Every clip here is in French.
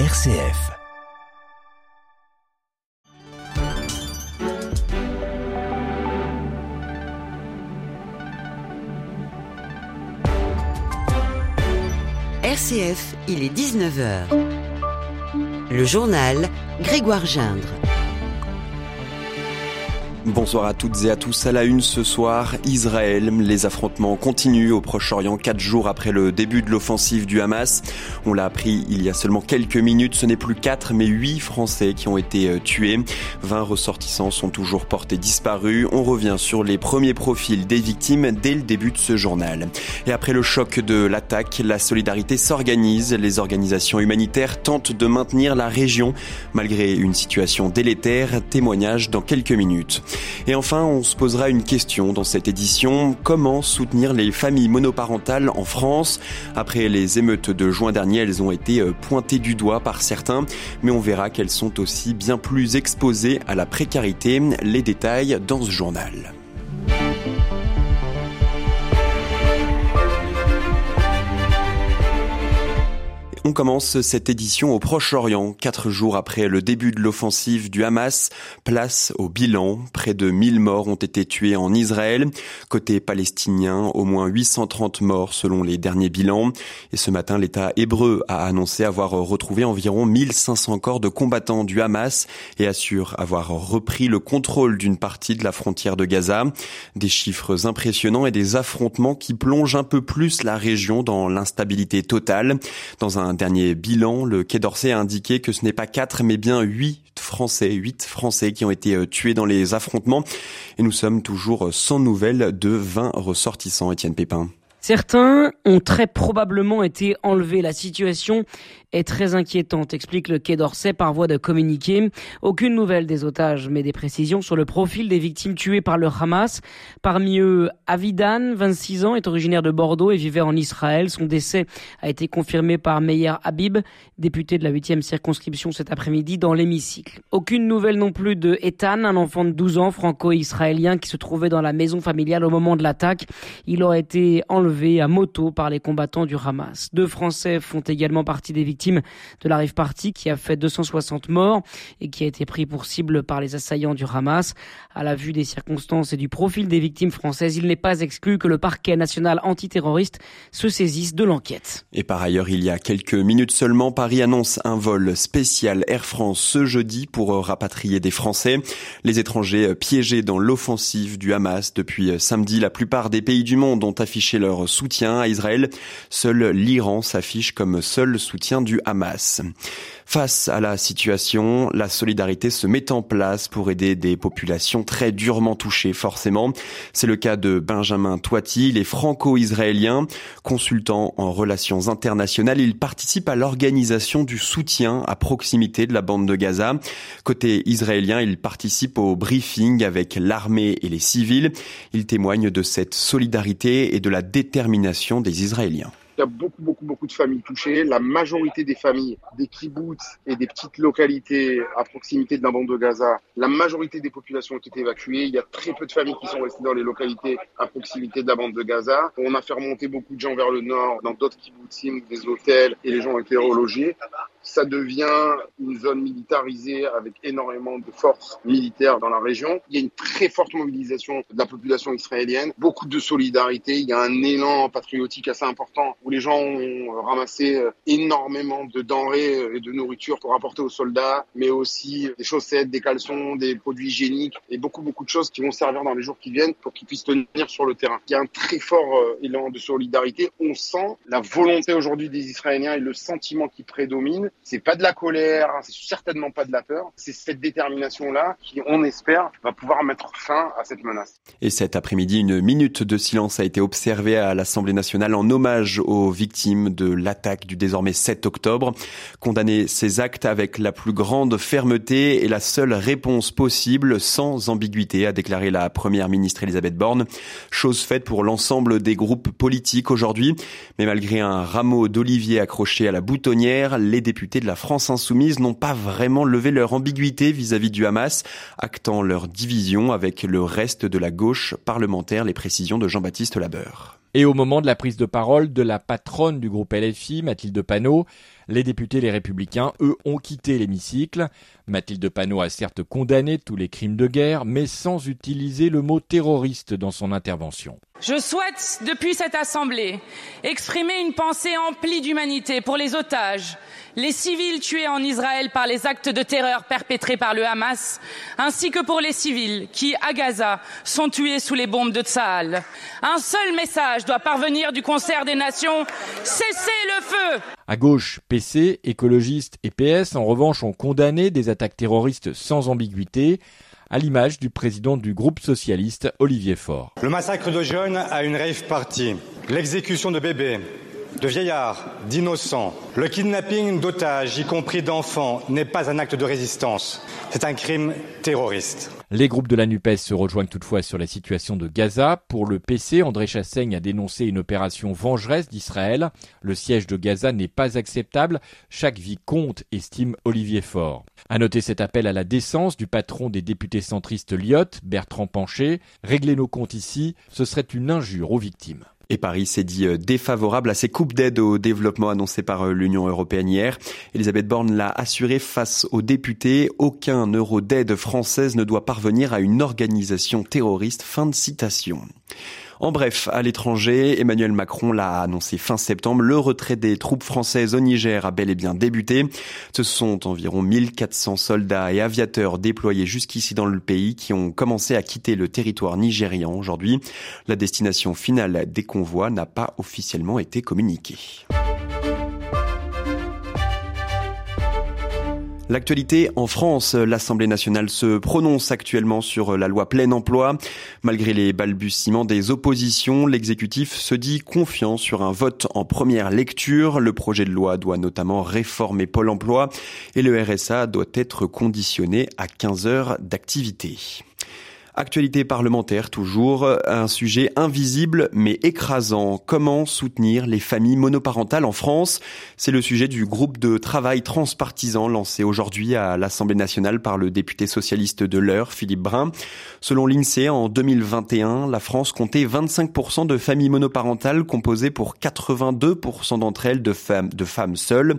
RCF. RCF, il est 19h. Le journal Grégoire Gindre. Bonsoir à toutes et à tous. À la une ce soir, Israël. Les affrontements continuent au Proche-Orient quatre jours après le début de l'offensive du Hamas. On l'a appris il y a seulement quelques minutes. Ce n'est plus quatre, mais huit Français qui ont été euh, tués. Vingt ressortissants sont toujours portés disparus. On revient sur les premiers profils des victimes dès le début de ce journal. Et après le choc de l'attaque, la solidarité s'organise. Les organisations humanitaires tentent de maintenir la région malgré une situation délétère. Témoignage dans quelques minutes. Et enfin, on se posera une question dans cette édition. Comment soutenir les familles monoparentales en France? Après les émeutes de juin dernier, elles ont été euh, pointées du doigt par certains, mais on verra qu'elles sont aussi bien plus exposées à la précarité. Les détails dans ce journal. On commence cette édition au Proche-Orient, quatre jours après le début de l'offensive du Hamas. Place au bilan. Près de 1000 morts ont été tués en Israël. Côté palestinien, au moins 830 morts selon les derniers bilans. Et ce matin, l'État hébreu a annoncé avoir retrouvé environ 1500 corps de combattants du Hamas et assure avoir repris le contrôle d'une partie de la frontière de Gaza. Des chiffres impressionnants et des affrontements qui plongent un peu plus la région dans l'instabilité totale. Dans un dernier bilan, le Quai d'Orsay a indiqué que ce n'est pas quatre, mais bien huit Français, huit Français qui ont été euh, tués dans les affrontements. Et nous sommes toujours sans nouvelles de 20 ressortissants, Étienne Pépin. Certains ont très probablement été enlevés. La situation est très inquiétante, explique le Quai d'Orsay par voie de communiqué. Aucune nouvelle des otages, mais des précisions sur le profil des victimes tuées par le Hamas. Parmi eux, Avidan, 26 ans, est originaire de Bordeaux et vivait en Israël. Son décès a été confirmé par Meyer Habib, député de la 8e circonscription cet après-midi dans l'hémicycle. Aucune nouvelle non plus de Ethan, un enfant de 12 ans franco-israélien qui se trouvait dans la maison familiale au moment de l'attaque. Il aurait été enlevé à moto par les combattants du Hamas. Deux Français font également partie des victimes de la rive partie qui a fait 260 morts et qui a été pris pour cible par les assaillants du Hamas. À la vue des circonstances et du profil des victimes françaises, il n'est pas exclu que le parquet national antiterroriste se saisisse de l'enquête. Et par ailleurs, il y a quelques minutes seulement, Paris annonce un vol spécial Air France ce jeudi pour rapatrier des Français. Les étrangers piégés dans l'offensive du Hamas depuis samedi, la plupart des pays du monde ont affiché leur soutien à Israël. Seul l'Iran s'affiche comme seul soutien du Hamas. Face à la situation, la solidarité se met en place pour aider des populations très durement touchées, forcément. C'est le cas de Benjamin Toiti, il est franco-israélien, consultant en relations internationales. Il participe à l'organisation du soutien à proximité de la bande de Gaza. Côté israélien, il participe au briefing avec l'armée et les civils. Il témoigne de cette solidarité et de la détermination des Israéliens. Il y a beaucoup, beaucoup, beaucoup de familles touchées. La majorité des familles, des kibbutz et des petites localités à proximité de la bande de Gaza, la majorité des populations ont été évacuées. Il y a très peu de familles qui sont restées dans les localités à proximité de la bande de Gaza. On a fait remonter beaucoup de gens vers le nord, dans d'autres kibbutzim, des hôtels, et les gens ont été relogés ça devient une zone militarisée avec énormément de forces militaires dans la région. Il y a une très forte mobilisation de la population israélienne, beaucoup de solidarité, il y a un élan patriotique assez important où les gens ont ramassé énormément de denrées et de nourriture pour apporter aux soldats, mais aussi des chaussettes, des caleçons, des produits hygiéniques et beaucoup beaucoup de choses qui vont servir dans les jours qui viennent pour qu'ils puissent tenir sur le terrain. Il y a un très fort élan de solidarité. On sent la volonté aujourd'hui des Israéliens et le sentiment qui prédomine c'est pas de la colère, c'est certainement pas de la peur. C'est cette détermination-là qui, on espère, va pouvoir mettre fin à cette menace. Et cet après-midi, une minute de silence a été observée à l'Assemblée nationale en hommage aux victimes de l'attaque du désormais 7 octobre. Condamner ces actes avec la plus grande fermeté est la seule réponse possible, sans ambiguïté, a déclaré la première ministre Elisabeth Borne. Chose faite pour l'ensemble des groupes politiques aujourd'hui. Mais malgré un rameau d'olivier accroché à la boutonnière, les députés de la France insoumise n'ont pas vraiment levé leur ambiguïté vis-à-vis du Hamas, actant leur division avec le reste de la gauche parlementaire, les précisions de Jean-Baptiste Labeur. Et au moment de la prise de parole de la patronne du groupe LFI, Mathilde Panot, les députés les républicains, eux, ont quitté l'hémicycle. Mathilde Panot a certes condamné tous les crimes de guerre, mais sans utiliser le mot terroriste dans son intervention. Je souhaite, depuis cette Assemblée, exprimer une pensée emplie d'humanité pour les otages, les civils tués en Israël par les actes de terreur perpétrés par le Hamas, ainsi que pour les civils qui, à Gaza, sont tués sous les bombes de Tsahal. Un seul message doit parvenir du concert des nations, cessez le feu À gauche, PC, écologistes et PS, en revanche, ont condamné des attaques terroristes sans ambiguïté à l'image du président du groupe socialiste Olivier Faure. Le massacre de jeunes à une rave party, l'exécution de bébés, de vieillards, d'innocents. Le kidnapping d'otages, y compris d'enfants, n'est pas un acte de résistance. C'est un crime terroriste. Les groupes de la NUPES se rejoignent toutefois sur la situation de Gaza. Pour le PC, André Chassaigne a dénoncé une opération vengeresse d'Israël. Le siège de Gaza n'est pas acceptable. Chaque vie compte, estime Olivier Faure. À noter cet appel à la décence du patron des députés centristes Lyotte, Bertrand Pancher. Régler nos comptes ici, ce serait une injure aux victimes. Et Paris s'est dit euh, défavorable à ces coupes d'aide au développement annoncées par euh, l'Union européenne hier. Elisabeth Borne l'a assuré face aux députés, aucun euro d'aide française ne doit parvenir à une organisation terroriste. Fin de citation. En bref, à l'étranger, Emmanuel Macron l'a annoncé fin septembre, le retrait des troupes françaises au Niger a bel et bien débuté. Ce sont environ 1400 soldats et aviateurs déployés jusqu'ici dans le pays qui ont commencé à quitter le territoire nigérian aujourd'hui. La destination finale des convois n'a pas officiellement été communiquée. L'actualité en France, l'Assemblée nationale se prononce actuellement sur la loi plein emploi. Malgré les balbutiements des oppositions, l'exécutif se dit confiant sur un vote en première lecture. Le projet de loi doit notamment réformer Pôle emploi et le RSA doit être conditionné à 15 heures d'activité. Actualité parlementaire toujours, un sujet invisible mais écrasant. Comment soutenir les familles monoparentales en France? C'est le sujet du groupe de travail transpartisan lancé aujourd'hui à l'Assemblée nationale par le député socialiste de l'heure, Philippe Brun. Selon l'INSEE, en 2021, la France comptait 25% de familles monoparentales composées pour 82% d'entre elles de femmes, de femmes seules.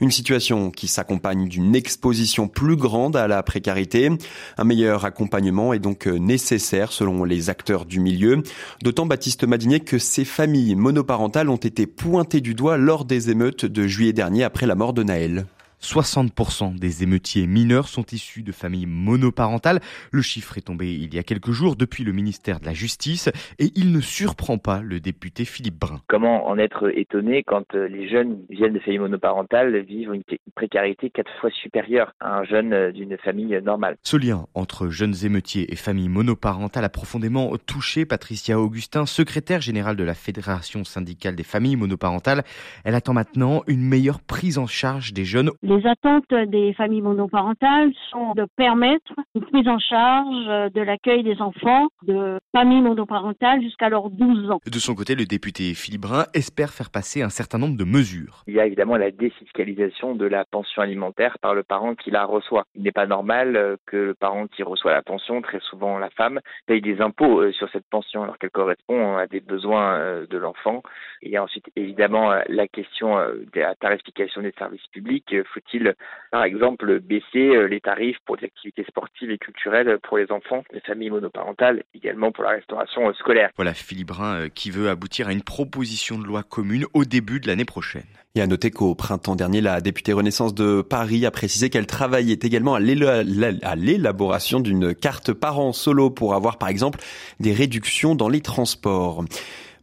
Une situation qui s'accompagne d'une exposition plus grande à la précarité. Un meilleur accompagnement est donc nécessaire selon les acteurs du milieu. D'autant Baptiste Madinier que ces familles monoparentales ont été pointées du doigt lors des émeutes de juillet dernier après la mort de Naël. 60% des émeutiers mineurs sont issus de familles monoparentales. Le chiffre est tombé il y a quelques jours depuis le ministère de la Justice et il ne surprend pas le député Philippe Brun. Comment en être étonné quand euh, les jeunes viennent de familles monoparentales vivent une précarité quatre fois supérieure à un jeune euh, d'une famille normale? Ce lien entre jeunes émeutiers et familles monoparentales a profondément touché Patricia Augustin, secrétaire générale de la Fédération syndicale des familles monoparentales. Elle attend maintenant une meilleure prise en charge des jeunes les attentes des familles monoparentales sont de permettre une prise en charge de l'accueil des enfants de familles monoparentales jusqu'à leurs 12 ans. De son côté, le député Philippe Brun espère faire passer un certain nombre de mesures. Il y a évidemment la défiscalisation de la pension alimentaire par le parent qui la reçoit. Il n'est pas normal euh, que le parent qui reçoit la pension, très souvent la femme, paye des impôts euh, sur cette pension alors qu'elle correspond à des besoins euh, de l'enfant. Il y a ensuite évidemment la question de la tarification des services publics il par exemple, baisser euh, les tarifs pour les activités sportives et culturelles pour les enfants, les familles monoparentales, également pour la restauration euh, scolaire? Voilà Philippe Brun euh, qui veut aboutir à une proposition de loi commune au début de l'année prochaine. Et à noter qu'au printemps dernier, la députée Renaissance de Paris a précisé qu'elle travaillait également à l'élaboration d'une carte parent solo pour avoir par exemple des réductions dans les transports.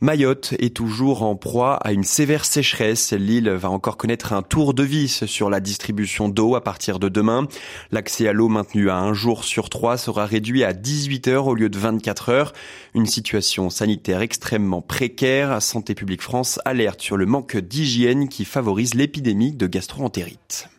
Mayotte est toujours en proie à une sévère sécheresse. L'île va encore connaître un tour de vis sur la distribution d'eau à partir de demain. L'accès à l'eau maintenu à un jour sur trois sera réduit à 18 heures au lieu de 24 heures. Une situation sanitaire extrêmement précaire. Santé publique France alerte sur le manque d'hygiène qui favorise l'épidémie de gastroentérite.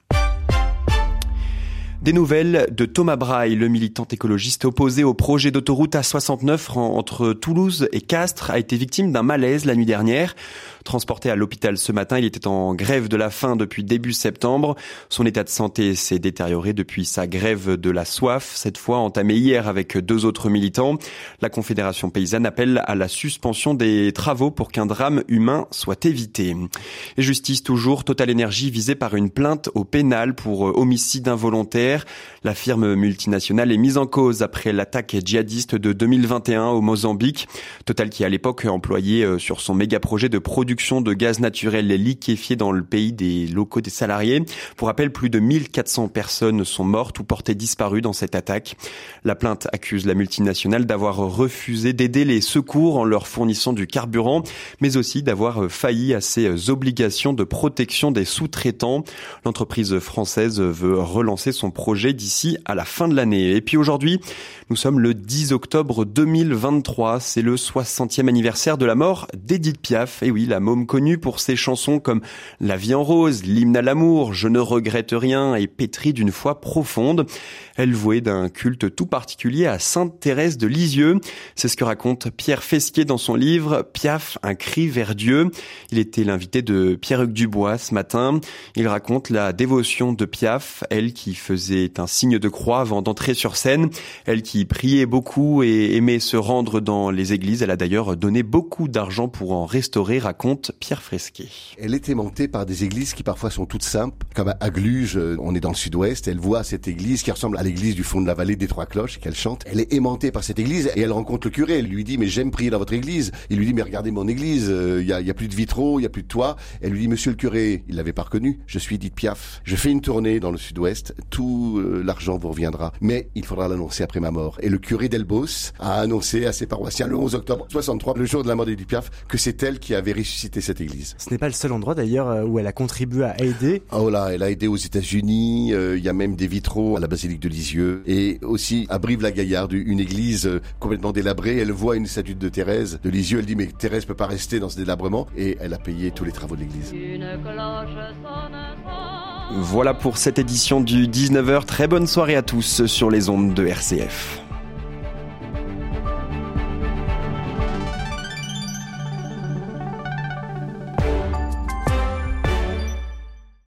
Des nouvelles de Thomas Braille, le militant écologiste opposé au projet d'autoroute A69 entre Toulouse et Castres, a été victime d'un malaise la nuit dernière. Transporté à l'hôpital ce matin, il était en grève de la faim depuis début septembre. Son état de santé s'est détérioré depuis sa grève de la soif, cette fois entamée hier avec deux autres militants. La Confédération paysanne appelle à la suspension des travaux pour qu'un drame humain soit évité. Et justice toujours, Total Energy visée par une plainte au pénal pour homicide involontaire. La firme multinationale est mise en cause après l'attaque djihadiste de 2021 au Mozambique. Total qui à l'époque employé euh, sur son méga projet de production de gaz naturel liquéfié dans le pays des locaux des salariés. Pour rappel, plus de 1400 personnes sont mortes ou portées disparues dans cette attaque. La plainte accuse la multinationale d'avoir refusé d'aider les secours en leur fournissant du carburant, mais aussi d'avoir failli à ses obligations de protection des sous-traitants. L'entreprise française veut relancer son projet d'ici à la fin de l'année. Et puis aujourd'hui, nous sommes le 10 octobre 2023. C'est le 60e anniversaire de la mort d'Edith Piaf. Et oui, la môme connue pour ses chansons comme La vie en rose, L'hymne à l'amour, Je ne regrette rien et pétrie d'une foi profonde. Elle vouait d'un culte tout particulier à Sainte Thérèse de Lisieux. C'est ce que raconte Pierre Fesquier dans son livre Piaf, un cri vers Dieu. Il était l'invité de Pierre-Hugues Dubois ce matin. Il raconte la dévotion de Piaf, elle qui faisait un signe de croix avant d'entrer sur scène, elle qui priait beaucoup et aimait se rendre dans les églises. Elle a d'ailleurs donné beaucoup d'argent pour en restaurer, raconte Pierre Fresquet. Elle est aimantée par des églises qui parfois sont toutes simples, comme à Gluge, on est dans le sud-ouest, elle voit cette église qui ressemble à l'église du fond de la vallée des Trois Cloches qu'elle chante. Elle est aimantée par cette église et elle rencontre le curé. Elle lui dit mais j'aime prier dans votre église. Il lui dit mais regardez mon église, il euh, y, a, y, a, plus de vitraux, il y a plus de toit. Elle lui dit monsieur le curé, il l'avait pas reconnu. Je suis Edith Piaf. Je fais une tournée dans le sud-ouest. Tout euh, l'argent vous reviendra, mais il faudra l'annoncer après ma mort. Et le curé d'Elbos a annoncé à ses paroissiens le 11 octobre 63, le jour de la mort d'Edith Piaf, que c'est elle qui avait ressuscité cette église. Ce n'est pas le seul endroit d'ailleurs euh, où elle a contribué à aider. Oh là, elle a aidé aux États-Unis. Il y a même des vitraux à la basilique de Lisieux et aussi à Brive-la-Gaillarde, une église euh, complètement délabrée. Elle voit une statue de Thérèse de Lisieux. Elle dit mais Thérèse peut pas rester dans ce délabrement et elle a payé tous les travaux de l'église. Voilà pour cette édition du 19h. Très bonne soirée à tous sur les ondes de RCF.